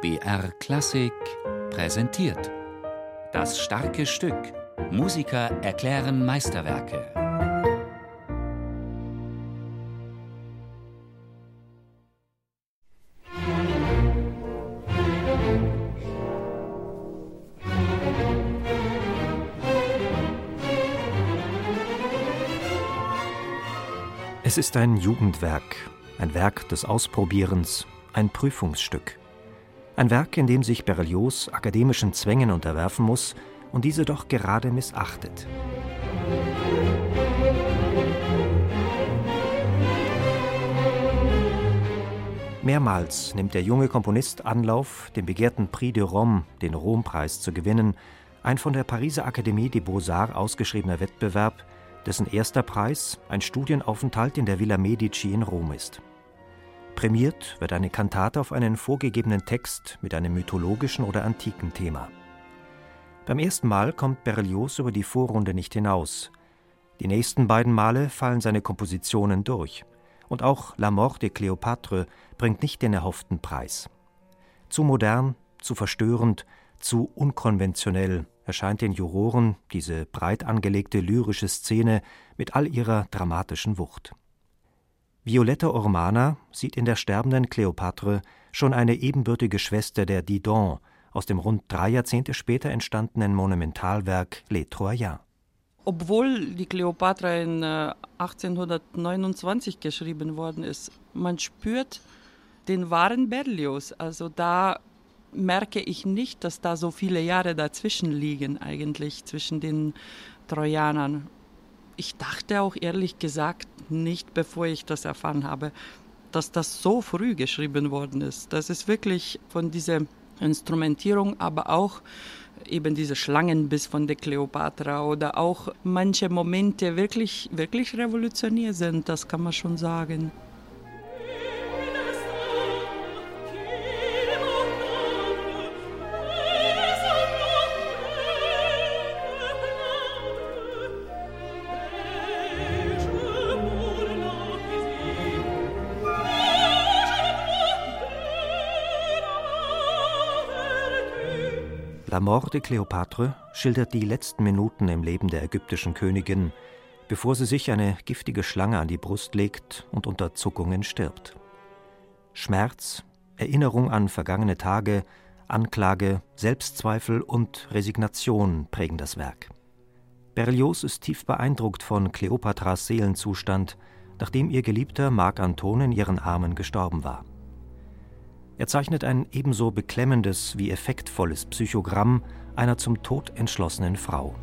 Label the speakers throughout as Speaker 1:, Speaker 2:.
Speaker 1: BR Klassik präsentiert. Das starke Stück. Musiker erklären Meisterwerke.
Speaker 2: Es ist ein Jugendwerk, ein Werk des Ausprobierens, ein Prüfungsstück. Ein Werk, in dem sich Berlioz akademischen Zwängen unterwerfen muss und diese doch gerade missachtet. Mehrmals nimmt der junge Komponist Anlauf, den begehrten Prix de Rome, den Rompreis, zu gewinnen, ein von der Pariser Akademie des Beaux-Arts ausgeschriebener Wettbewerb, dessen erster Preis ein Studienaufenthalt in der Villa Medici in Rom ist. Prämiert wird eine Kantate auf einen vorgegebenen Text mit einem mythologischen oder antiken Thema. Beim ersten Mal kommt Berlioz über die Vorrunde nicht hinaus. Die nächsten beiden Male fallen seine Kompositionen durch. Und auch La Mort de Cléopâtre bringt nicht den erhofften Preis. Zu modern, zu verstörend, zu unkonventionell erscheint den Juroren diese breit angelegte lyrische Szene mit all ihrer dramatischen Wucht. Violetta Ormana sieht in der sterbenden Kleopatre schon eine ebenbürtige Schwester der Didon aus dem rund drei Jahrzehnte später entstandenen Monumentalwerk Les Troyens.
Speaker 3: Obwohl die Kleopatra in 1829 äh, geschrieben worden ist, man spürt den wahren Berlioz. Also da merke ich nicht, dass da so viele Jahre dazwischen liegen eigentlich zwischen den Trojanern ich dachte auch ehrlich gesagt nicht, bevor ich das erfahren habe, dass das so früh geschrieben worden ist. Das ist wirklich von dieser Instrumentierung, aber auch eben diese Schlangenbiss von der Kleopatra oder auch manche Momente wirklich, wirklich revolutionär sind, das kann man schon sagen.
Speaker 2: La Mort de Cléopâtre schildert die letzten Minuten im Leben der ägyptischen Königin, bevor sie sich eine giftige Schlange an die Brust legt und unter Zuckungen stirbt. Schmerz, Erinnerung an vergangene Tage, Anklage, Selbstzweifel und Resignation prägen das Werk. Berlioz ist tief beeindruckt von Kleopatras Seelenzustand, nachdem ihr Geliebter Marc Anton in ihren Armen gestorben war. Er zeichnet ein ebenso beklemmendes wie effektvolles Psychogramm einer zum Tod entschlossenen Frau.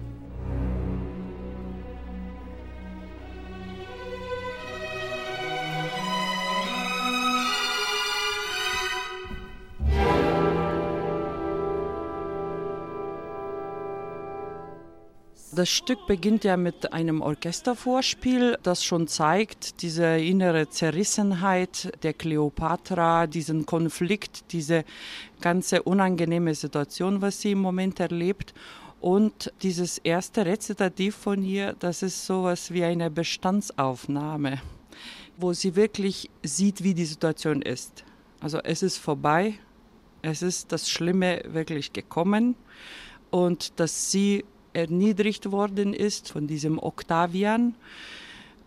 Speaker 3: Das Stück beginnt ja mit einem Orchestervorspiel, das schon zeigt, diese innere Zerrissenheit der Kleopatra, diesen Konflikt, diese ganze unangenehme Situation, was sie im Moment erlebt. Und dieses erste Rezitativ von ihr, das ist sowas wie eine Bestandsaufnahme, wo sie wirklich sieht, wie die Situation ist. Also es ist vorbei, es ist das Schlimme wirklich gekommen und dass sie erniedrigt worden ist von diesem Octavian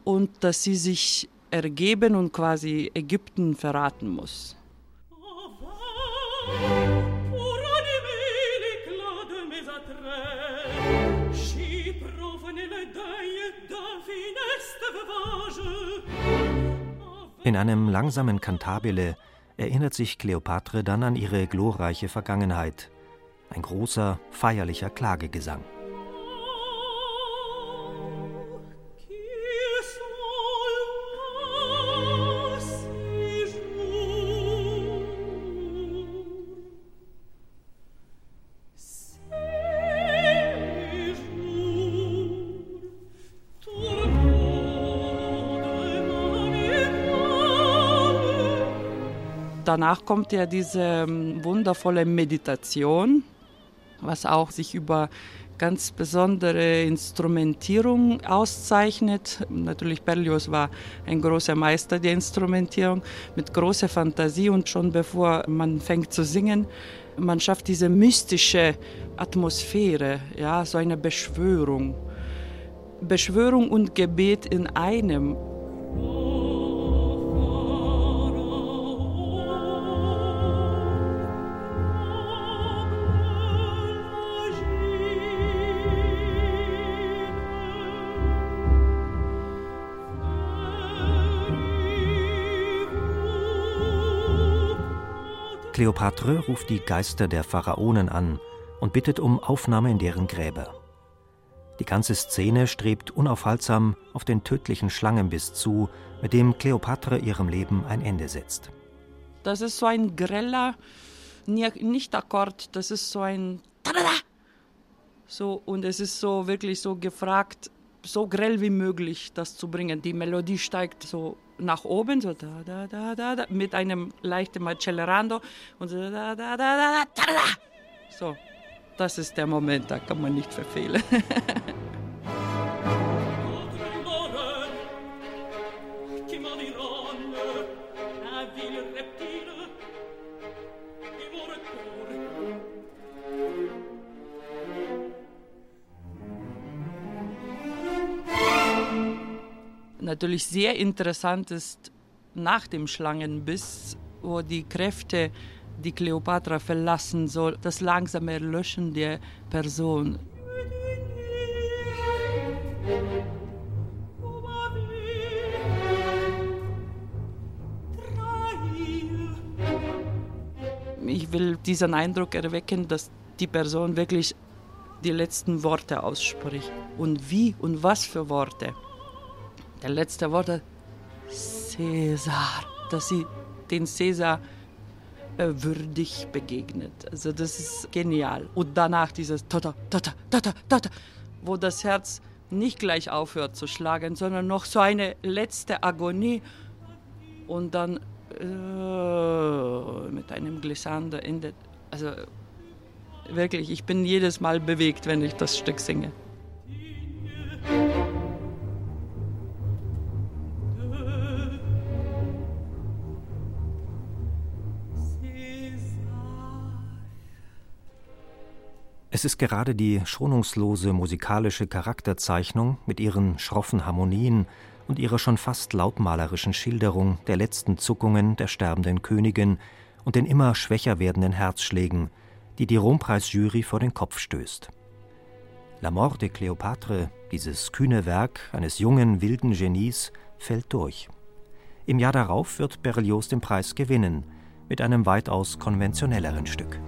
Speaker 3: und dass sie sich ergeben und quasi Ägypten verraten muss.
Speaker 2: In einem langsamen Kantabile erinnert sich Kleopatre dann an ihre glorreiche Vergangenheit. Ein großer, feierlicher Klagegesang.
Speaker 3: Danach kommt ja diese ähm, wundervolle Meditation, was auch sich über ganz besondere Instrumentierung auszeichnet. Natürlich Berlioz war ein großer Meister der Instrumentierung mit großer Fantasie und schon bevor man fängt zu singen, man schafft diese mystische Atmosphäre, ja, so eine Beschwörung. Beschwörung und Gebet in einem.
Speaker 2: Kleopatre ruft die Geister der Pharaonen an und bittet um Aufnahme in deren Gräber. Die ganze Szene strebt unaufhaltsam auf den tödlichen Schlangenbiss zu, mit dem Kleopatra ihrem Leben ein Ende setzt.
Speaker 3: Das ist so ein greller Nicht-Akkord, das ist so ein so und es ist so wirklich so gefragt, so grell wie möglich das zu bringen. Die Melodie steigt so nach oben, so da, da, da, da, da mit einem leichten Accelerando und so da, da, da, da, da, da. So, das ist der Moment, da kann man nicht verfehlen. natürlich sehr interessant ist nach dem Schlangenbiss, wo die Kräfte die Kleopatra verlassen soll, das langsame Erlöschen der Person. Ich will diesen Eindruck erwecken, dass die Person wirklich die letzten Worte ausspricht. Und wie und was für Worte der letzte Worte, Cäsar, dass sie den Cäsar äh, würdig begegnet. Also das ist genial. Und danach dieses Tata, Tata, Tata, Tata, wo das Herz nicht gleich aufhört zu schlagen, sondern noch so eine letzte Agonie und dann äh, mit einem Glissando endet. Also wirklich, ich bin jedes Mal bewegt, wenn ich das Stück singe.
Speaker 2: Es ist gerade die schonungslose musikalische Charakterzeichnung mit ihren schroffen Harmonien und ihrer schon fast lautmalerischen Schilderung der letzten Zuckungen der sterbenden Königin und den immer schwächer werdenden Herzschlägen, die die Rompreisjury vor den Kopf stößt. La Mort de Cléopâtre, dieses kühne Werk eines jungen, wilden Genies, fällt durch. Im Jahr darauf wird Berlioz den Preis gewinnen, mit einem weitaus konventionelleren Stück.